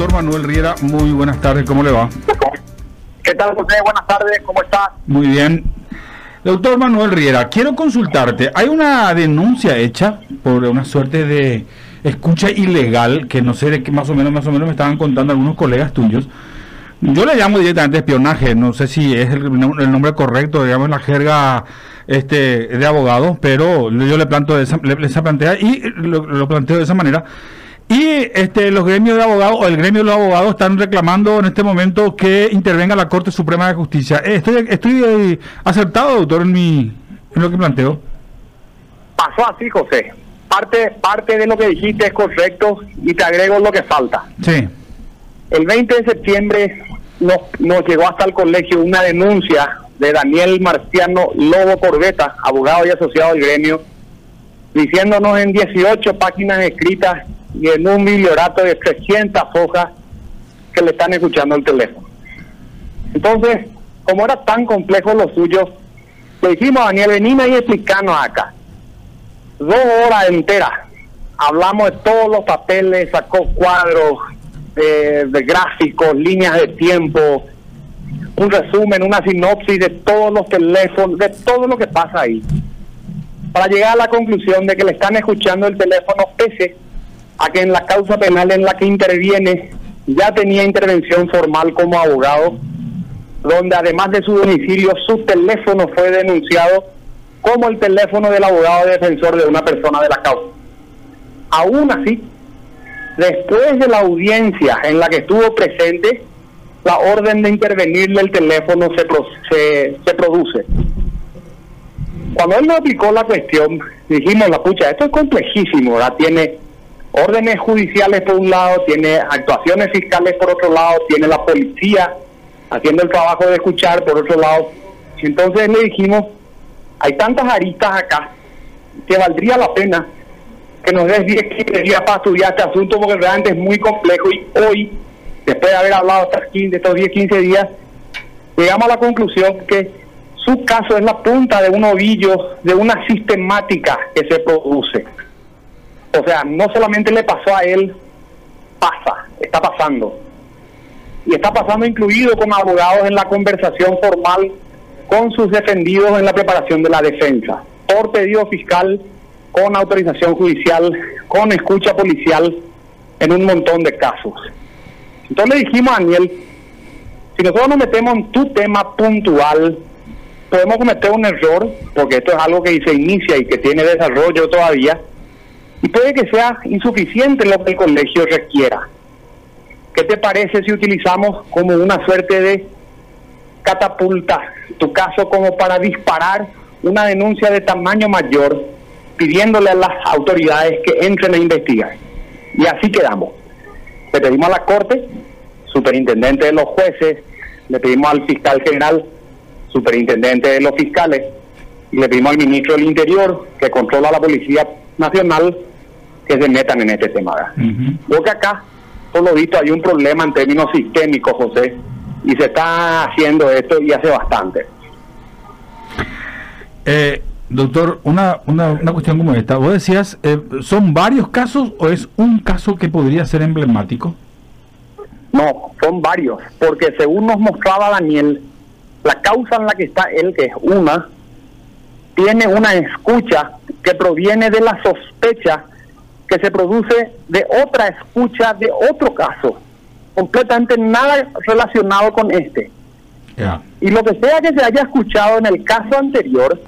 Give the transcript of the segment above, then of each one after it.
Doctor Manuel Riera, muy buenas tardes, ¿cómo le va? ¿Qué tal, José? Buenas tardes, ¿cómo está? Muy bien. Doctor Manuel Riera, quiero consultarte. Hay una denuncia hecha por una suerte de escucha ilegal que no sé de qué más o menos, más o menos me estaban contando algunos colegas tuyos. Yo le llamo directamente espionaje, no sé si es el, el nombre correcto, digamos, la jerga este, de abogados, pero yo le planteo esa, le, plantea y lo, lo planteo de esa manera. Y este, los gremios de abogados, o el gremio de los abogados, están reclamando en este momento que intervenga la Corte Suprema de Justicia. ¿Estoy, estoy eh, acertado, doctor, en, mi, en lo que planteo? Pasó así, José. Parte, parte de lo que dijiste es correcto y te agrego lo que falta. Sí. El 20 de septiembre nos, nos llegó hasta el colegio una denuncia de Daniel Marciano Lobo Corbeta, abogado y asociado del gremio, diciéndonos en 18 páginas escritas y en un bibliorato de 300 hojas que le están escuchando el teléfono. Entonces, como era tan complejo lo suyo, le dijimos a Daniel, venime y explicarnos acá. Dos horas enteras. Hablamos de todos los papeles, sacó cuadros eh, de gráficos, líneas de tiempo, un resumen, una sinopsis de todos los teléfonos, de todo lo que pasa ahí. Para llegar a la conclusión de que le están escuchando el teléfono pese a que en la causa penal en la que interviene ya tenía intervención formal como abogado, donde además de su domicilio, su teléfono fue denunciado como el teléfono del abogado defensor de una persona de la causa. Aún así, después de la audiencia en la que estuvo presente, la orden de intervenirle el teléfono se, se, produce. Cuando él nos aplicó la cuestión, dijimos, la pucha, esto es complejísimo, ¿verdad? Tiene órdenes judiciales por un lado, tiene actuaciones fiscales por otro lado, tiene la policía haciendo el trabajo de escuchar por otro lado. Entonces le dijimos, hay tantas aristas acá que valdría la pena que nos des 10, 15 días para estudiar este asunto porque realmente es muy complejo y hoy, después de haber hablado 15, estos 10, 15 días, llegamos a la conclusión que su caso es la punta de un ovillo de una sistemática que se produce. O sea, no solamente le pasó a él, pasa, está pasando. Y está pasando incluido con abogados en la conversación formal con sus defendidos en la preparación de la defensa, por pedido fiscal, con autorización judicial, con escucha policial, en un montón de casos. Entonces le dijimos a Daniel, si nosotros nos metemos en tu tema puntual, podemos cometer un error, porque esto es algo que se inicia y que tiene desarrollo todavía, y puede que sea insuficiente lo que el colegio requiera. ¿Qué te parece si utilizamos como una suerte de catapulta tu caso como para disparar una denuncia de tamaño mayor pidiéndole a las autoridades que entren a investigar? Y así quedamos. Le pedimos a la Corte, superintendente de los jueces, le pedimos al fiscal general, superintendente de los fiscales, y le pedimos al ministro del Interior, que controla la Policía Nacional, que se metan en este tema. Porque acá, por lo visto, hay un problema en términos sistémicos, José, y se está haciendo esto y hace bastante. Eh, doctor, una, una, una, cuestión como esta. Vos decías, eh, ¿son varios casos o es un caso que podría ser emblemático? No, son varios, porque según nos mostraba Daniel, la causa en la que está él, que es una, tiene una escucha que proviene de la sospecha que se produce de otra escucha de otro caso, completamente nada relacionado con este. Y lo que sea que se haya escuchado en el caso anterior,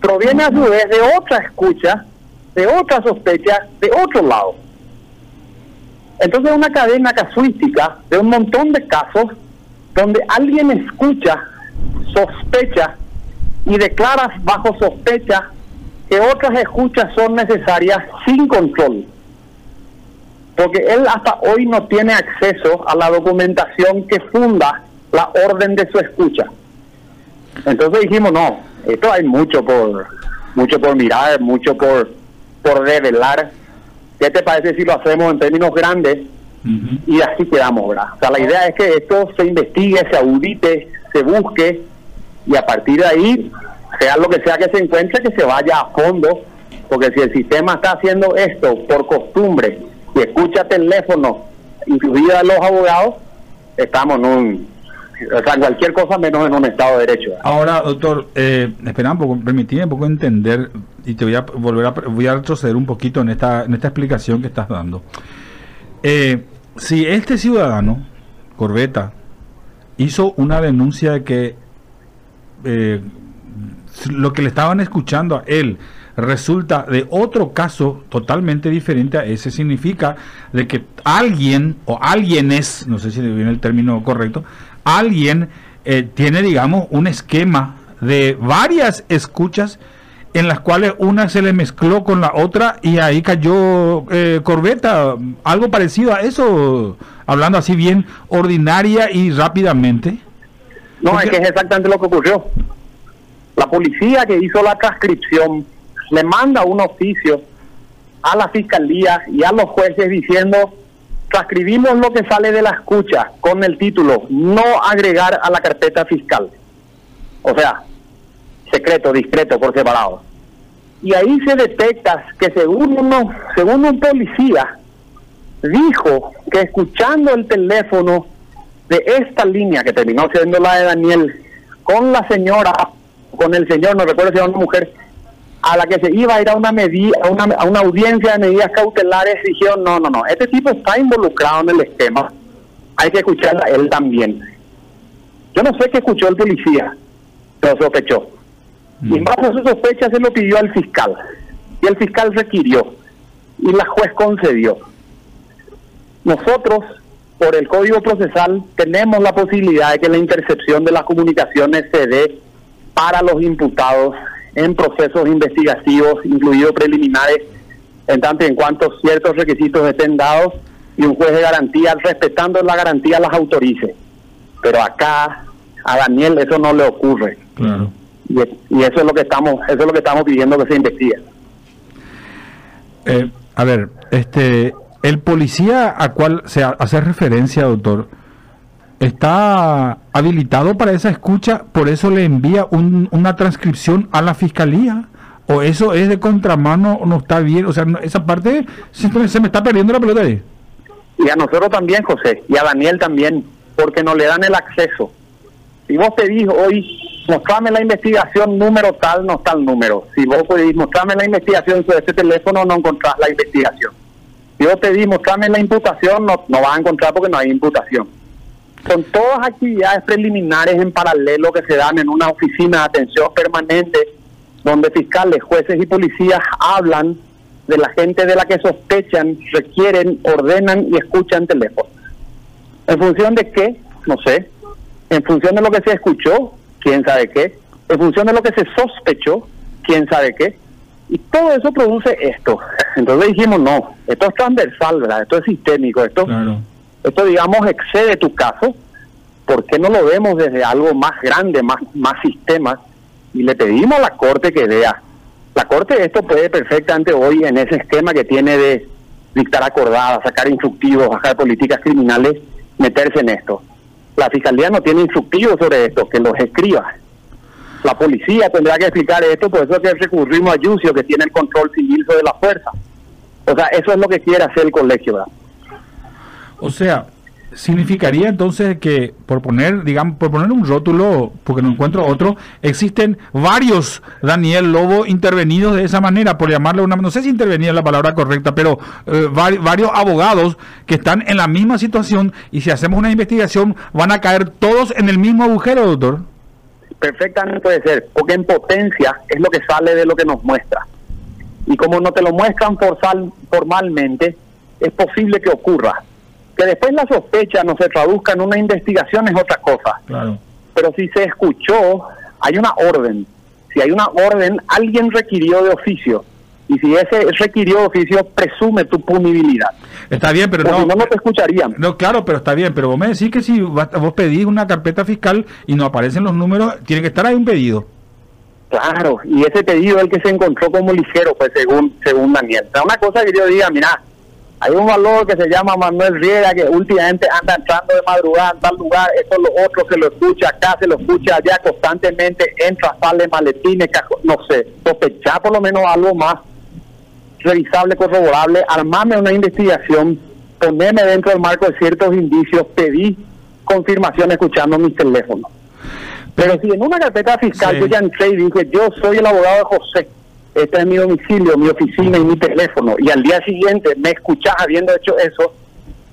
proviene a su vez de otra escucha, de otra sospecha, de otro lado. Entonces una cadena casuística de un montón de casos donde alguien escucha, sospecha y declara bajo sospecha que otras escuchas son necesarias sin control, porque él hasta hoy no tiene acceso a la documentación que funda la orden de su escucha. Entonces dijimos, no, esto hay mucho por mucho por mirar, mucho por por revelar. ¿Qué te parece si lo hacemos en términos grandes? Y así quedamos, ¿verdad? O sea, la idea es que esto se investigue, se audite, se busque y a partir de ahí sea lo que sea que se encuentre, que se vaya a fondo, porque si el sistema está haciendo esto por costumbre y escucha teléfono incluida los abogados, estamos en un, o sea, cualquier cosa menos en un Estado de Derecho. Ahora, doctor, eh, espera un poco, un poco entender y te voy a volver a, voy a retroceder un poquito en esta, en esta explicación que estás dando. Eh, si este ciudadano, Corbeta, hizo una denuncia de que eh, lo que le estaban escuchando a él resulta de otro caso totalmente diferente a ese, significa de que alguien o alguienes, no sé si viene el término correcto, alguien eh, tiene, digamos, un esquema de varias escuchas en las cuales una se le mezcló con la otra y ahí cayó eh, Corbeta, algo parecido a eso, hablando así bien ordinaria y rápidamente. No, es que es exactamente lo que ocurrió. La policía que hizo la transcripción le manda un oficio a la fiscalía y a los jueces diciendo transcribimos lo que sale de la escucha con el título no agregar a la carpeta fiscal. O sea, secreto, discreto, por separado. Y ahí se detecta que según uno, según un policía, dijo que escuchando el teléfono de esta línea que terminó siendo la de Daniel con la señora, con el señor, no recuerdo si era una mujer, a la que se iba a ir a una medida, a una, a una audiencia de medidas cautelares, dijeron, no, no, no, este tipo está involucrado en el esquema, hay que escucharla él también. Yo no sé qué escuchó el policía, pero sospechó. Y en base a su sospecha se lo pidió al fiscal. Y el fiscal requirió. Y la juez concedió. Nosotros, por el Código Procesal, tenemos la posibilidad de que la intercepción de las comunicaciones se dé para los imputados en procesos investigativos, incluidos preliminares, en tanto y en cuanto ciertos requisitos estén dados y un juez de garantía, respetando la garantía, las autorice. Pero acá, a Daniel, eso no le ocurre. Claro. Y, eso es lo que estamos eso es lo que estamos pidiendo que se investigue. Eh, a ver, este el policía a cual se hace referencia, doctor, está habilitado para esa escucha, por eso le envía una transcripción a la fiscalía. O eso es de contramano o no está bien, o sea, esa parte se, se me está perdiendo la pelota ahí. Y a nosotros también, José, y a Daniel también, porque no le dan el acceso. Si vos pedís hoy, mostrame la investigación número tal, no el número. Si vos pedís, mostrame la investigación sobre este teléfono, no encontrás la investigación. Si vos pedís, mostrame la imputación, no, no vas a encontrar porque no hay imputación. Son todas actividades preliminares en paralelo que se dan en una oficina de atención permanente donde fiscales, jueces y policías hablan de la gente de la que sospechan, requieren, ordenan y escuchan teléfonos. ¿En función de qué? No sé. En función de lo que se escuchó, quién sabe qué. En función de lo que se sospechó, quién sabe qué. Y todo eso produce esto. Entonces dijimos, no, esto es transversal, ¿verdad? Esto es sistémico, esto esto digamos excede tu caso, ¿por qué no lo vemos desde algo más grande, más, más sistema? Y le pedimos a la Corte que vea. La Corte esto puede perfectamente hoy en ese esquema que tiene de dictar acordadas, sacar instructivos, bajar políticas criminales, meterse en esto. La Fiscalía no tiene instructivos sobre esto, que los escriba. La policía tendrá que explicar esto, por eso es que recurrimos a Yucio, que tiene el control civil sobre la fuerza. O sea, eso es lo que quiere hacer el colegio. O sea, significaría entonces que por poner, digamos, por poner un rótulo, porque no encuentro otro, existen varios Daniel Lobo intervenidos de esa manera, por llamarle una, no sé si intervenía la palabra correcta, pero eh, varios abogados que están en la misma situación y si hacemos una investigación van a caer todos en el mismo agujero, doctor. Perfectamente puede ser, porque en potencia es lo que sale de lo que nos muestra. Y como no te lo muestran formalmente, es posible que ocurra que después la sospecha no se traduzca en una investigación es otra cosa. Claro. Pero si se escuchó, hay una orden. Si hay una orden, alguien requirió de oficio. Y si ese requirió de oficio, presume tu punibilidad. Está bien, pero no, no, no te escucharían. No, claro, pero está bien. Pero vos me decís que si vos pedís una carpeta fiscal y no aparecen los números, tiene que estar ahí un pedido. Claro, y ese pedido es el que se encontró como ligero, pues según según Daniel. O una cosa que yo diga, mira, hay un valor que se llama Manuel Riera que últimamente anda entrando de madrugada en tal lugar, eso es lo otro, se lo escucha acá, se lo escucha allá constantemente, entra, sale, maletines, no sé, sospechar por lo menos algo más revisable, corroborable, armarme una investigación ponerme dentro del marco de ciertos indicios, pedí confirmación escuchando mi teléfono. Pero si en una carpeta fiscal yo ya entré y dije, yo soy el abogado de José, este es mi domicilio, mi oficina y mi teléfono, y al día siguiente me escuchás habiendo hecho eso,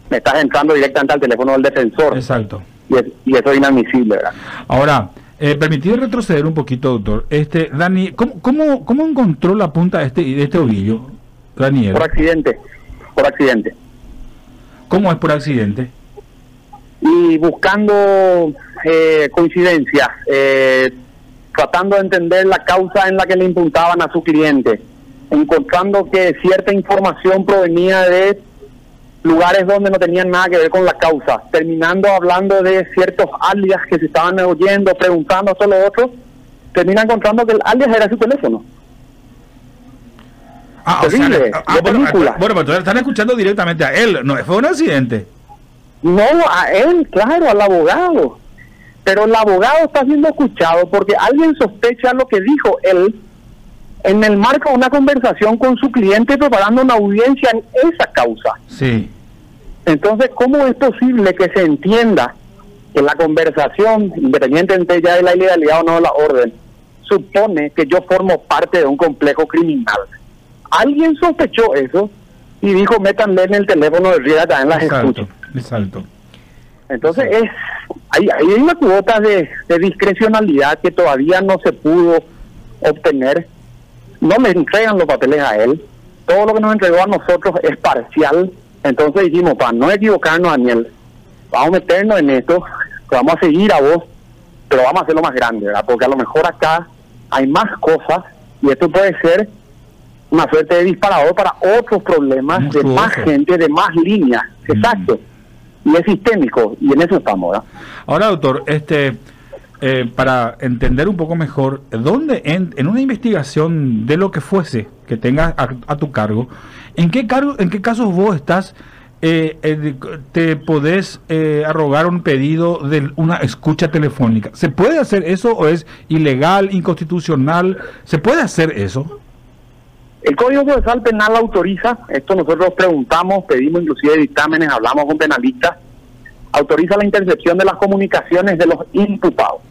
me estás entrando directamente al teléfono del defensor. Exacto. Y, eso es inadmisible, ¿verdad? Ahora, eh, retroceder un poquito, doctor. Este, Dani, ¿cómo, cómo, cómo encontró la punta de este, de este ovillo, Daniel? Por accidente, por accidente. ¿Cómo es por accidente? Y buscando eh, coincidencias, eh, tratando de entender la causa en la que le imputaban a su cliente, encontrando que cierta información provenía de lugares donde no tenían nada que ver con la causa, terminando hablando de ciertos alias que se estaban oyendo, preguntando esto lo otro, termina encontrando que el alias era su teléfono. Ah, o sea, ah, ah, bueno, bueno, pero están escuchando directamente a él, no fue un accidente. No, a él, claro, al abogado pero el abogado está siendo escuchado porque alguien sospecha lo que dijo él en el marco de una conversación con su cliente preparando una audiencia en esa causa. Sí. Entonces, ¿cómo es posible que se entienda que la conversación, independientemente ya de la ilegalidad o no de la orden, supone que yo formo parte de un complejo criminal? Alguien sospechó eso y dijo, métanle en el teléfono de Riera en las Exacto, exacto. Entonces, es hay, hay una cuota de, discrecionalidad que todavía no se pudo obtener. No me entregan los papeles a él. Todo lo que nos entregó a nosotros es parcial. Entonces dijimos, para no equivocarnos, Daniel, vamos a meternos en esto, vamos a seguir a vos, pero vamos a hacerlo más grande, ¿verdad? Porque a lo mejor acá hay más cosas y esto puede ser una suerte de disparador para otros problemas de más gente, de más líneas. Exacto y es sistémico, y en eso estamos. Ahora, doctor, este, eh, para entender un poco mejor, ¿dónde en, una investigación de lo que fuese que tengas a, tu cargo, ¿en qué, cargo, en qué casos vos estás, eh, eh, te podés arrogar un pedido de una escucha telefónica? ¿Se puede hacer eso o es ilegal, inconstitucional? ¿Se puede hacer eso? El Código Procesal Penal autoriza, esto nosotros preguntamos, pedimos inclusive dictámenes, hablamos con penalistas, autoriza la intercepción de las comunicaciones de los imputados.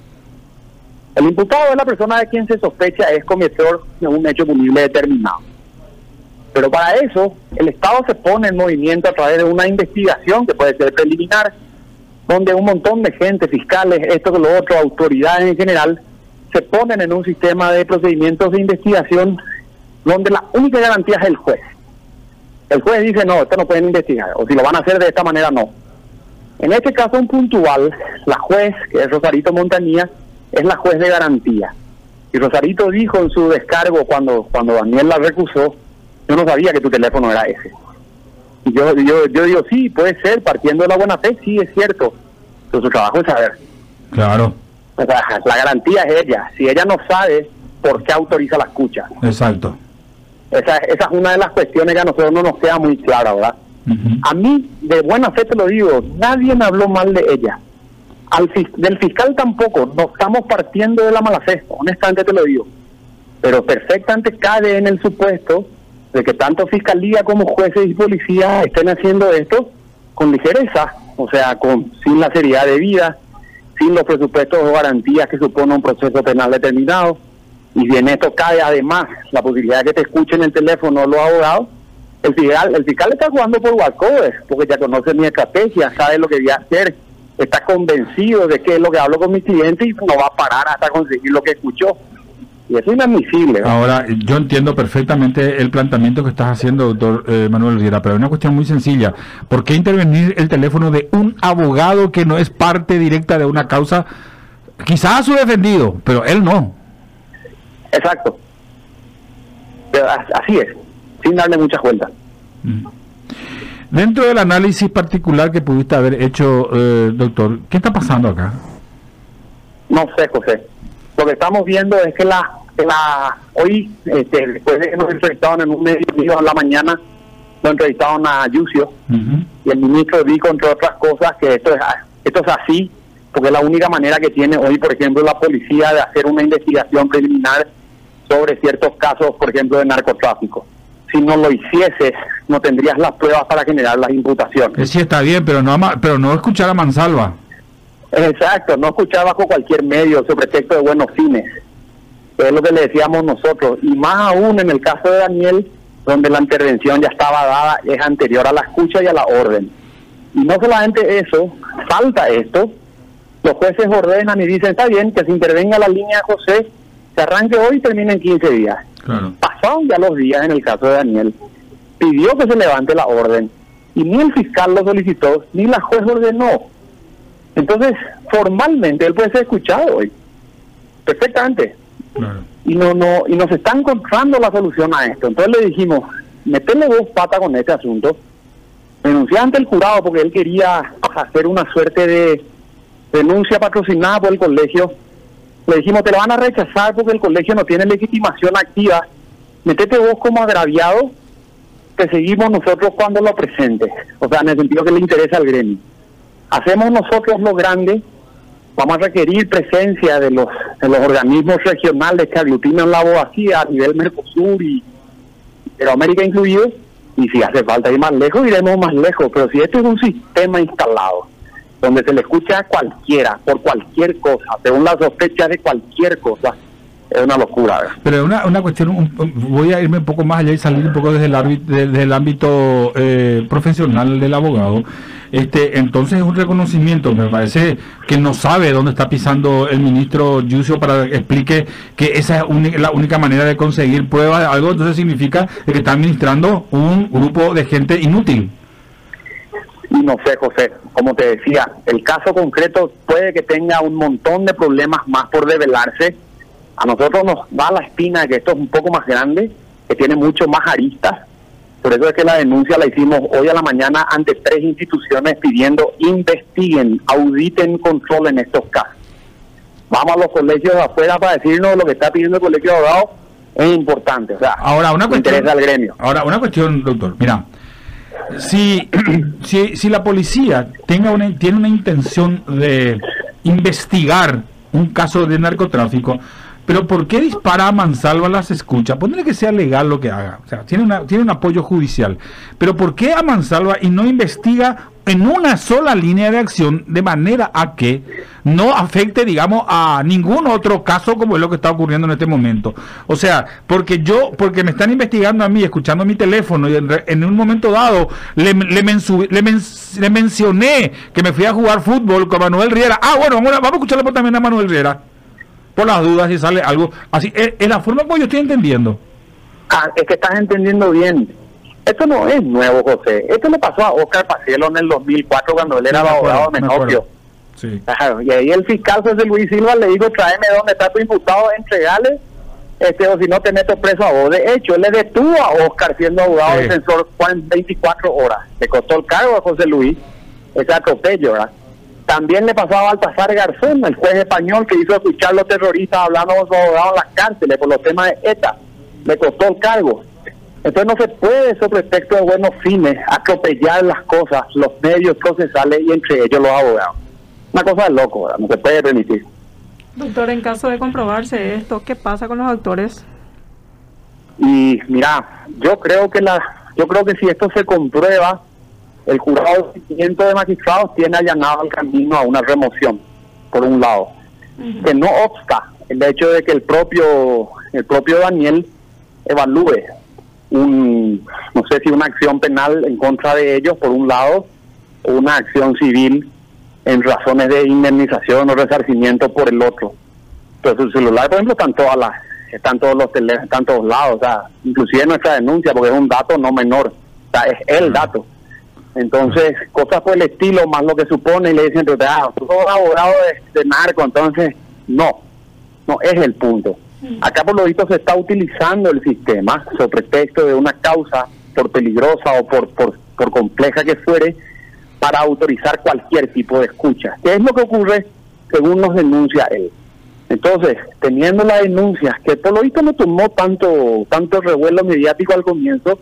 El imputado es la persona de quien se sospecha es cometedor de un hecho punible determinado. Pero para eso, el Estado se pone en movimiento a través de una investigación que puede ser preliminar, donde un montón de gente, fiscales, esto que lo otro, autoridades en general, se ponen en un sistema de procedimientos de investigación donde la única garantía es el juez. El juez dice, no, esto no pueden investigar, o si lo van a hacer de esta manera, no. En este caso un puntual, la juez, que es Rosarito Montañía, es la juez de garantía. Y Rosarito dijo en su descargo cuando, cuando Daniel la recusó, yo no sabía que tu teléfono era ese. Y yo, yo, yo digo, sí, puede ser, partiendo de la buena fe, sí, es cierto. Pero su trabajo es saber. Claro. O sea, la garantía es ella. Si ella no sabe, ¿por qué autoriza la escucha? Exacto. Esa, esa es una de las cuestiones que a nosotros no nos queda muy clara, ¿verdad? A mí, de buena fe te lo digo, nadie me habló mal de ella. Al, del fiscal tampoco, no estamos partiendo de la mala fe, honestamente te lo digo. Pero perfectamente cae en el supuesto de que tanto fiscalía como jueces y policías estén haciendo esto con ligereza, o sea, con sin la seriedad de vida, sin los presupuestos o garantías que supone un proceso penal determinado. Y si en esto cae además la posibilidad de que te escuchen el teléfono los abogados, el fiscal, el fiscal está jugando por Walcover, porque ya conoce mi estrategia, sabe lo que voy a hacer, está convencido de que es lo que hablo con mi cliente y no va a parar hasta conseguir lo que escuchó. Y es inadmisible. Ahora, yo entiendo perfectamente el planteamiento que estás haciendo, doctor eh, Manuel Riera, pero hay una cuestión muy sencilla. ¿Por qué intervenir el teléfono de un abogado que no es parte directa de una causa? Quizás a su defendido, pero él no. Exacto. así es sin darle muchas vueltas. Mm. Dentro del análisis particular que pudiste haber hecho, eh, doctor, ¿qué está pasando acá? No sé, José. Lo que estamos viendo es que la, la hoy, este, después de que nos entrevistaron en un medio a la mañana, lo entrevistaron a Yucio y el ministro dijo, entre otras cosas, que esto es, esto es así, porque es la única manera que tiene hoy, por ejemplo, la policía de hacer una investigación preliminar sobre ciertos casos, por ejemplo, de narcotráfico. si no lo hicieses, no tendrías las pruebas para generar las imputaciones. Eh, sí, está bien, pero no, pero no escuchar a Mansalva. Exacto, no escuchar bajo cualquier medio sobre texto de buenos fines. Es lo que le decíamos nosotros. Y más aún en el caso de Daniel, donde la intervención ya estaba dada, es anterior a la escucha y a la orden. Y no solamente eso, falta esto, los jueces ordenan y dicen, está bien, que se intervenga la línea José, se arranque hoy y termine en 15 días. Pasaron ya los días en el caso de Daniel. Pidió que se levante la orden y ni el fiscal lo solicitó, ni la juez ordenó. Entonces, formalmente él puede ser escuchado hoy. Perfectamente. Y no, no, y nos está encontrando la solución a esto. Entonces le dijimos, meterle dos patas con este asunto, denunciar ante el jurado porque él quería hacer una suerte de denuncia patrocinada por el colegio. Le dijimos, te lo van a rechazar porque el colegio no tiene legitimación activa. Metete vos como agraviado, que seguimos nosotros cuando lo presentes. O sea, en el sentido que le interesa al gremio. Hacemos nosotros lo grande, vamos a requerir presencia de los, de los organismos regionales que aglutinan la abogacía a nivel Mercosur y América incluido, y si hace falta ir más lejos, iremos más lejos, pero si esto es un sistema instalado, donde se le escucha a cualquiera, por cualquier cosa, según la sospecha de cualquier cosa, es una locura. Pero una, una cuestión, voy a irme un poco más allá y salir un poco desde el, ámbito, eh, profesional del abogado. Este, entonces es un reconocimiento, me parece que no sabe dónde está pisando el ministro Yucio para que explique que esa es la única manera de conseguir pruebas de algo, entonces significa que está administrando un grupo de gente inútil. Y no sé, José, como te decía, el caso concreto puede que tenga un montón de problemas más por develarse. A nosotros nos da la espina de que esto es un poco más grande, que tiene mucho más aristas. Por eso es que la denuncia la hicimos hoy a la mañana ante tres instituciones pidiendo investiguen, auditen, controlen estos casos. Vamos a los colegios de afuera para decirnos lo que está pidiendo el colegio de abogados es importante. O sea, ahora una cuestión, al gremio. Ahora una cuestión, doctor. Mira, si, si, si la policía tenga una, tiene una intención de investigar un caso de narcotráfico, pero ¿por qué dispara a Mansalva las escucha? Ponle que sea legal lo que haga. O sea, tiene, una, tiene un apoyo judicial. Pero ¿por qué a Mansalva y no investiga en una sola línea de acción de manera a que no afecte, digamos, a ningún otro caso como es lo que está ocurriendo en este momento. O sea, porque yo, porque me están investigando a mí, escuchando mi teléfono y en, un momento dado le, le, le, mencioné que me fui a jugar fútbol con Manuel Riera. Ah, bueno, vamos a escucharle también a Manuel Riera por las dudas si sale algo así. Es, la forma como yo estoy entendiendo. Ah, es que estás entendiendo bien. Esto no es nuevo, José. Esto le pasó a Oscar Pacielo en el 2004 cuando él era abogado de Menopio. Sí. y ahí el fiscal José Luis Silva le dijo, tráeme donde está tu imputado, entregale, este, o si no te meto preso a vos. De hecho, él le detuvo a Oscar siendo abogado defensor 24 horas. Le costó el cargo a José Luis, ese atropello, ¿verdad? También le pasó a Baltasar Garzón, el juez español que hizo escuchar a los terroristas hablando con su abogado en las cárceles por los temas de ETA. Le costó el cargo. Entonces no se puede, sobre pretexto de buenos fines, atropellar las cosas, los medios procesales y entre ellos los abogados. Una cosa de loco, no se puede permitir. Doctor, en caso de comprobarse esto, ¿qué pasa con los actores? Y mira, yo creo que la, yo creo que si esto se comprueba, el jurado de magistrados tiene allanado el camino a una remoción, por un lado, que no obsta el hecho de que el propio, el propio Daniel evalúe un, no sé si una acción penal en contra de ellos, por un lado, o una acción civil en razones de indemnización o resarcimiento por el otro. Entonces, el celular, por ejemplo, están todas las, están todos los teléfonos, están todos lados, o sea, inclusive nuestra denuncia, porque es un dato no menor, o sea, es el dato. Entonces, cosas por el estilo, más lo que supone, y le dicen, ah, tú sos abogado de, narco, entonces, no, no es el punto. Acá por lo visto se está utilizando el sistema sobre pretexto de una causa, por peligrosa o por, por, por compleja que fuere, para autorizar cualquier tipo de escucha. ¿Qué es lo que ocurre según nos denuncia él? Entonces, teniendo la denuncia, que por lo visto no tomó tanto, tanto revuelo mediático al comienzo,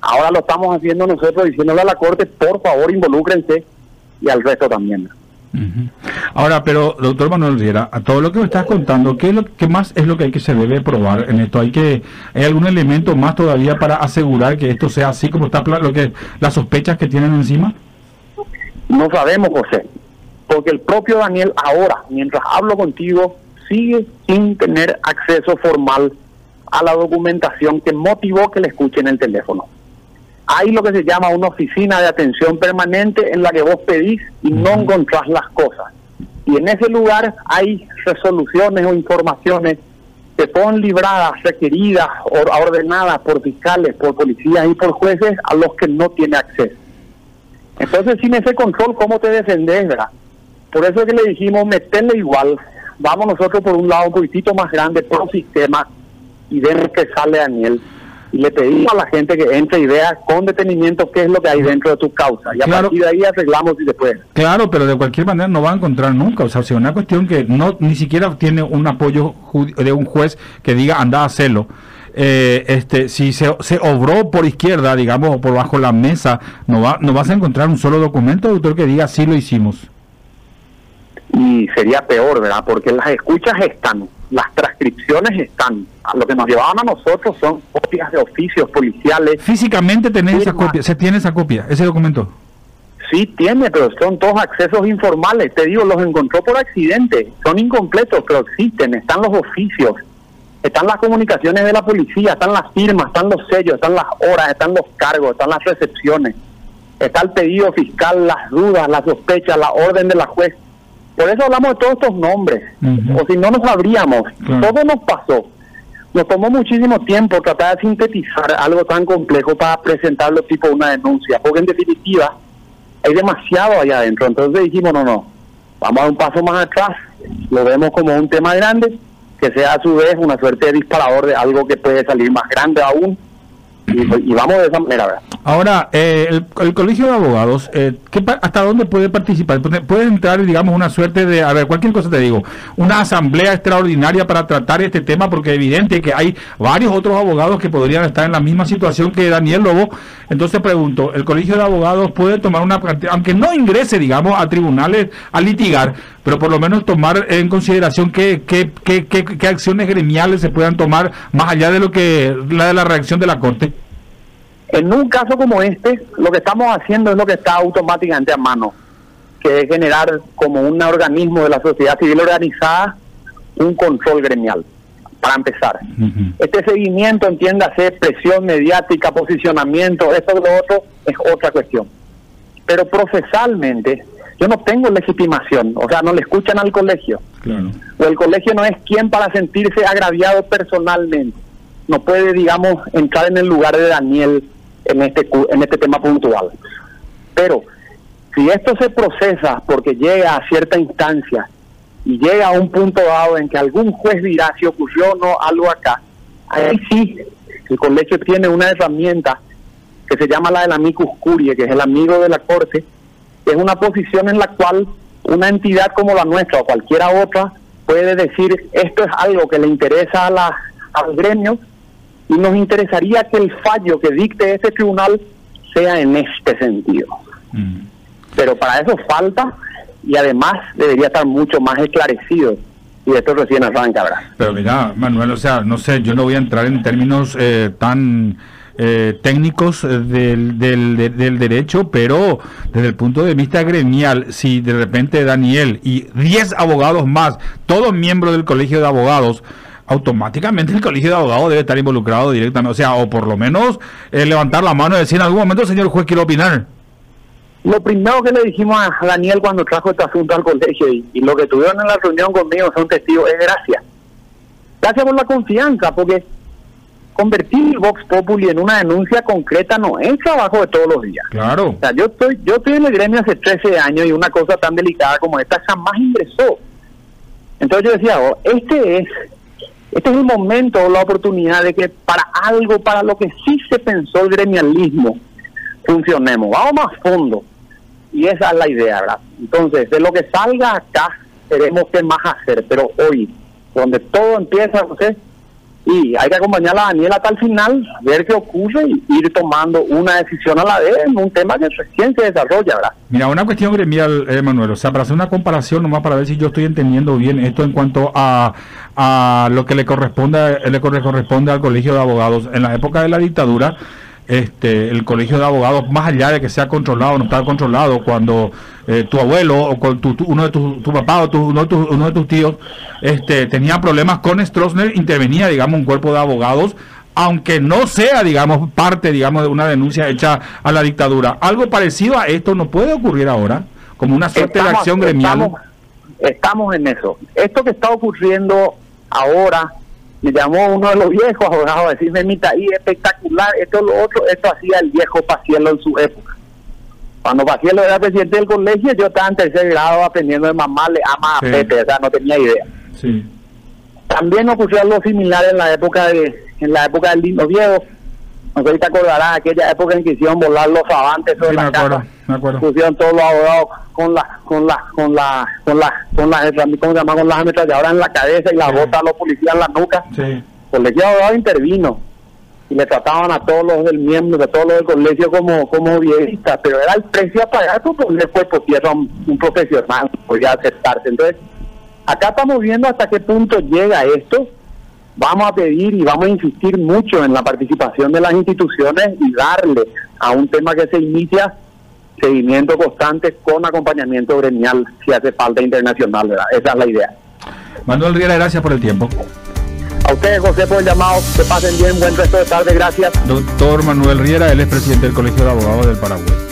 Ahora lo estamos haciendo nosotros diciéndole a la Corte, por favor, involúcrense y al resto también. Ahora, pero doctor Manuel Riera, a todo lo que me estás contando, ¿qué, es lo, qué más es lo que hay que se debe probar en esto? ¿Hay que hay algún elemento más todavía para asegurar que esto sea así como está lo que las sospechas que tienen encima? No sabemos, José, porque el propio Daniel ahora, mientras hablo contigo, sigue sin tener acceso formal a la documentación que motivó que le escuchen el teléfono. Hay lo que se llama una oficina de atención permanente en la que vos pedís y no encontrás las cosas. Y en ese lugar hay resoluciones o informaciones que son libradas, requeridas o ordenadas por fiscales, por policías y por jueces a los que no tiene acceso. Entonces, sin ese control, ¿cómo te defendés, verdad? Por eso es que le dijimos, meterle igual. Vamos nosotros por un lado un poquitito más grande, por sistema, y ver qué sale Daniel y le pedimos a la gente que entre y vea con detenimiento qué es lo que hay dentro de tu causa. Y a partir de ahí arreglamos y después. Claro, pero de cualquier manera no va a encontrar nunca. O sea, si una cuestión que no ni siquiera tiene un apoyo de un juez que diga anda a hacerlo. Eh, este, si se, se obró por izquierda, digamos, o por bajo la mesa, no, va, no vas a encontrar un solo documento, doctor, que diga sí lo hicimos. Y sería peor, ¿verdad? Porque las escuchas están las transcripciones están. Lo que nos llevaban a nosotros son copias de oficios policiales. Físicamente tenés esa copia, se tiene esa copia, ese documento. Sí tiene, pero son todos accesos informales. Te digo, los encontró por accidente. Son incompletos, pero existen. Están los oficios, están las comunicaciones de la policía, están las firmas, están los sellos, están las horas, están los cargos, están las recepciones. Está el pedido fiscal, las dudas, las sospechas, la orden de la juez por eso hablamos de todos estos nombres, o si no nos sabríamos. Todo nos pasó. Nos tomó muchísimo tiempo tratar de sintetizar algo tan complejo para presentarlo tipo una denuncia, porque en definitiva hay demasiado allá adentro. Entonces dijimos, no, no, vamos a dar un paso más atrás, lo vemos como un tema grande, que sea a su vez una suerte de disparador de algo que puede salir más grande aún y, vamos de esa manera. Ahora, eh, el, Colegio de Abogados, eh, ¿hasta dónde puede participar? ¿Puede entrar, digamos, una suerte de, a ver, cualquier cosa te digo, una asamblea extraordinaria para tratar este tema? Porque es evidente que hay varios otros abogados que podrían estar en la misma situación que Daniel Lobo. Entonces pregunto, ¿el Colegio de Abogados puede tomar una, aunque no ingrese, digamos, a tribunales a litigar, pero por lo menos tomar en consideración qué, qué, qué, qué, acciones gremiales se puedan tomar más allá de lo que la de la reacción de la Corte? En un caso como este, lo que estamos haciendo es lo que está automáticamente a mano, que es generar como un organismo de la sociedad civil organizada un control gremial, para empezar. Este seguimiento, entiéndase, presión mediática, posicionamiento, eso y lo otro, es otra cuestión. Pero procesalmente, yo no tengo legitimación, o sea, no le escuchan al colegio. O el colegio no es quien para sentirse agraviado personalmente. No puede, digamos, entrar en el lugar de Daniel en este, en este tema puntual. Pero si esto se procesa porque llega a cierta instancia y llega a un punto dado en que algún juez dirá si ocurrió o no algo acá, ahí sí el colegio tiene una herramienta que se llama la del amicus curie, que es el amigo de la corte, es una posición en la cual una entidad como la nuestra o cualquiera otra puede decir esto es algo que le interesa a la, al gremio y nos interesaría que el fallo que dicte ese tribunal sea en este sentido. Mm. Pero para eso falta y además debería estar mucho más esclarecido y esto recién arranca, ¿verdad? Pero mira, Manuel, o sea, no sé, yo no voy a entrar en términos eh, tan eh, técnicos eh, del, del, del, derecho, pero desde el punto de vista gremial, si de repente Daniel y 10 abogados más, todos miembros del Colegio de Abogados, automáticamente el Colegio de Abogados debe estar involucrado directamente, o sea, o por lo menos eh, levantar la mano y decir en algún momento, señor juez, quiero opinar. Lo primero que le dijimos a Daniel cuando trajo este asunto al colegio y, lo que tuvieron en la reunión conmigo son testigos, es gracias. Gracias por la confianza, porque convertir Vox Populi en una denuncia concreta no es trabajo de todos los días. Claro. O sea, yo estoy, yo estoy en el gremio hace 13 años y una cosa tan delicada como esta jamás ingresó. Entonces yo decía, oh, este es, este es el momento o la oportunidad de que para algo, para lo que sí se pensó el gremialismo, funcionemos. Vamos más fondo. Y esa es la idea, ¿verdad? Entonces, de lo que salga acá, tenemos que más hacer. Pero hoy, donde todo empieza, no sé, y hay que acompañar a Daniel hasta el final, ver qué ocurre y ir tomando una decisión a la vez en un tema que recién se desarrolla, ¿verdad? Mira, una cuestión gremial, eh, Manuel, o sea, para hacer una comparación, nomás para ver si yo estoy entendiendo bien esto en cuanto a, a lo que le corresponde, le corresponde al Colegio de Abogados. En la época de la dictadura, este, el colegio de abogados, más allá de que sea controlado o no está controlado, cuando eh, tu abuelo o con tu, uno de tu, tu papá o tu, uno, de uno de tus tíos este, tenía problemas con Stroessner, intervenía, digamos, un cuerpo de abogados, aunque no sea, digamos, parte, digamos, de una denuncia hecha a la dictadura. Algo parecido a esto no puede ocurrir ahora, como una suerte de acción gremial. Estamos, estamos en eso. Esto que está ocurriendo ahora me llamó uno de los viejos abogados a decirme, mita, y espectacular, esto lo otro, esto hacía el viejo Pacielo en su época. Cuando Pacielo era presidente del colegio, yo estaba en tercer grado aprendiendo de mamá, le ama a Pepe, o sea, no tenía idea. Sí. También ocurrió algo similar en la época de en la época del Lindo Viejo. No sé si te acordarás, aquella época en que hicieron volar los avantes sobre Sí, me la acuerdo, casa. me acuerdo. Pusieron todos los abogados con la, con la, con la, con la, con la, ¿cómo se llama? Con las ametralladoras en la cabeza y la Sí. bota a los policías en la nuca. Sí. El colegio de abogados intervino y le trataban a todos los del miembro, a todos los del colegio como, como viejitas, pero era el precio a pagar por poner puesto tierra un, un profesional, podía aceptarse. Entonces, acá estamos viendo hasta qué punto llega esto. Vamos a pedir y vamos a insistir mucho en la participación de las instituciones y darle a un tema que se inicia seguimiento constante con acompañamiento gremial si hace falta internacional, ¿verdad? Esa es la idea. Manuel Riera, gracias por el tiempo. A ustedes, José, por el llamado. Que pasen bien. Buen resto de tarde. Gracias. Doctor Manuel Riera, él es presidente del Colegio de Abogados del Paraguay.